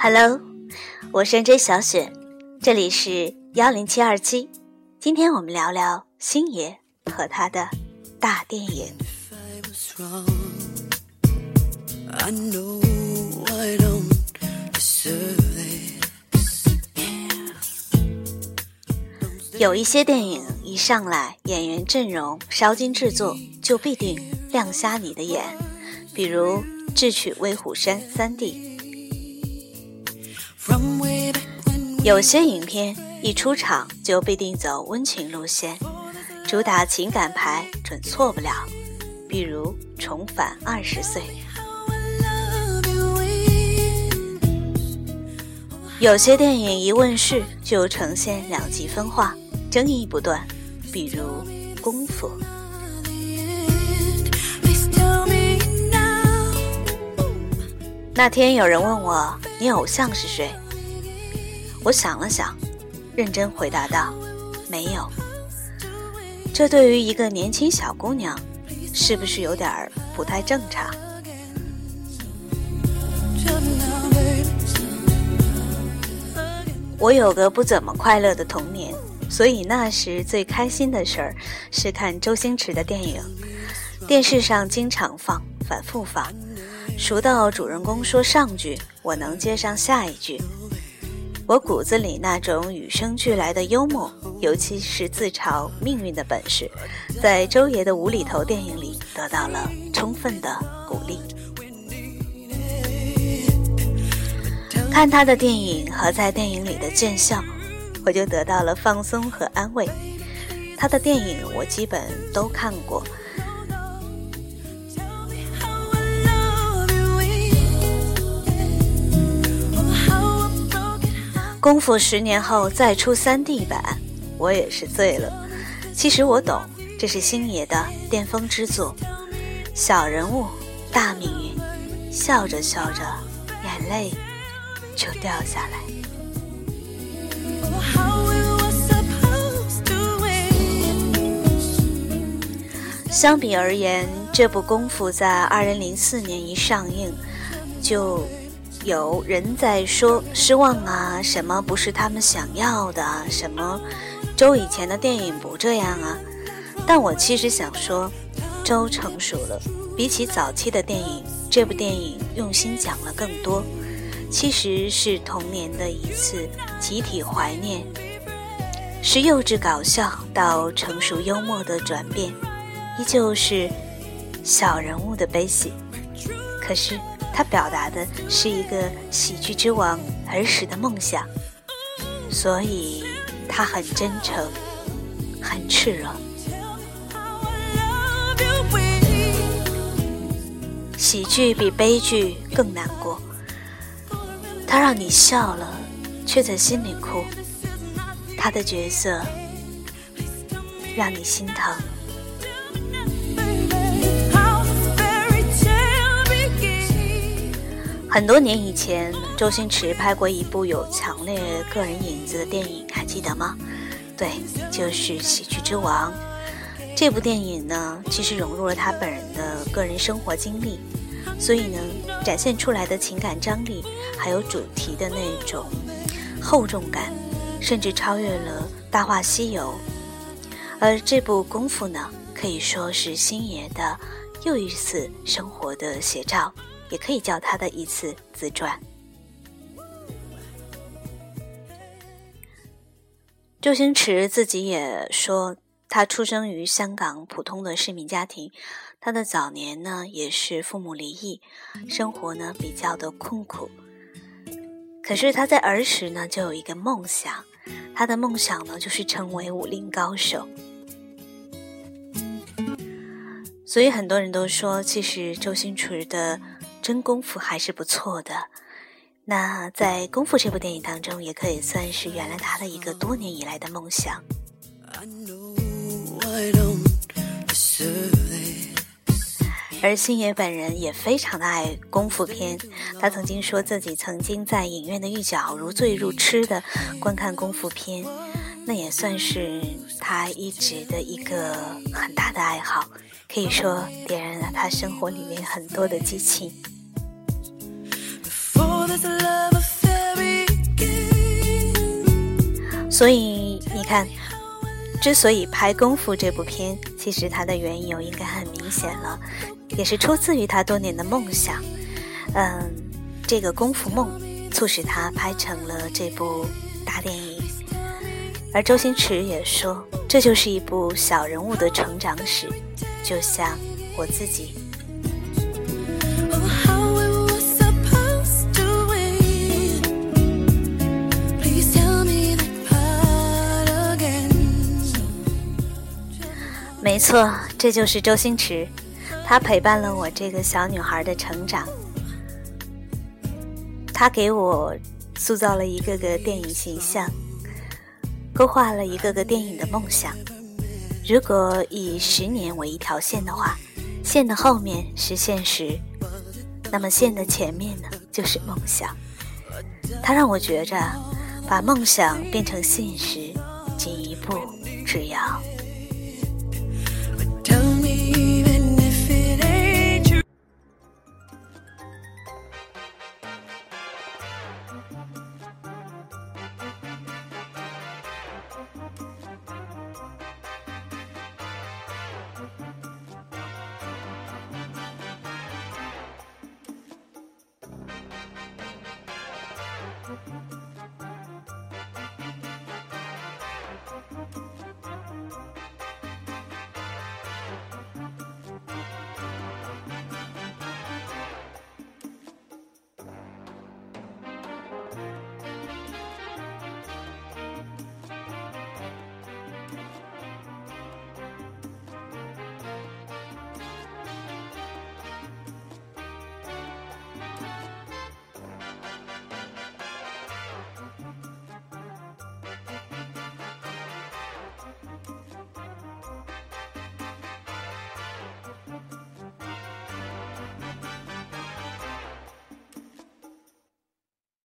Hello，我是 J 小雪，这里是幺零七二七。今天我们聊聊星爷和他的大电影。有一些电影一上来，演员阵容、烧金制作就必定亮瞎你的眼，比如《智取威虎山》三 D。有些影片一出场就必定走温情路线，主打情感牌准错不了，比如《重返二十岁》。有些电影一问世就呈现两极分化。争议不断，比如《功夫》。那天有人问我：“你偶像是谁？”我想了想，认真回答道：“没有。”这对于一个年轻小姑娘，是不是有点儿不太正常？我有个不怎么快乐的童年。所以那时最开心的事儿是看周星驰的电影，电视上经常放，反复放，熟到主人公说上句，我能接上下一句。我骨子里那种与生俱来的幽默，尤其是自嘲命运的本事，在周爷的无厘头电影里得到了充分的鼓励。看他的电影和在电影里的见笑。我就得到了放松和安慰。他的电影我基本都看过。功夫十年后再出三 D 版，我也是醉了。其实我懂，这是星爷的巅峰之作。小人物，大命运，笑着笑着，眼泪就掉下来。相比而言，这部《功夫》在二零零四年一上映，就有人在说失望啊，什么不是他们想要的，什么周以前的电影不这样啊。但我其实想说，周成熟了，比起早期的电影，这部电影用心讲了更多，其实是童年的一次集体怀念，是幼稚搞笑到成熟幽默的转变。依旧是小人物的悲喜，可是他表达的是一个喜剧之王儿时的梦想，所以他很真诚，很炽热。喜剧比悲剧更难过，他让你笑了，却在心里哭；他的角色让你心疼。很多年以前，周星驰拍过一部有强烈个人影子的电影，还记得吗？对，就是《喜剧之王》。这部电影呢，其实融入了他本人的个人生活经历，所以呢，展现出来的情感张力，还有主题的那种厚重感，甚至超越了《大话西游》。而这部《功夫》呢，可以说是星爷的又一次生活的写照。也可以叫他的一次自传。周星驰自己也说，他出生于香港普通的市民家庭，他的早年呢也是父母离异，生活呢比较的困苦。可是他在儿时呢就有一个梦想，他的梦想呢就是成为武林高手。所以很多人都说，其实周星驰的。真功夫还是不错的，那在《功夫》这部电影当中，也可以算是圆了他的一个多年以来的梦想。而星爷本人也非常的爱功夫片，他曾经说自己曾经在影院的一角如醉如痴的观看功夫片，那也算是他一直的一个很大的爱好，可以说点燃了他生活里面很多的激情。所以你看，之所以拍《功夫》这部片，其实它的缘由应该很明显了，也是出自于他多年的梦想。嗯，这个功夫梦促使他拍成了这部大电影。而周星驰也说，这就是一部小人物的成长史，就像我自己。没错，这就是周星驰，他陪伴了我这个小女孩的成长，他给我塑造了一个个电影形象。勾画了一个个电影的梦想。如果以十年为一条线的话，线的后面是现实，那么线的前面呢，就是梦想。它让我觉着，把梦想变成现实，仅一步之遥。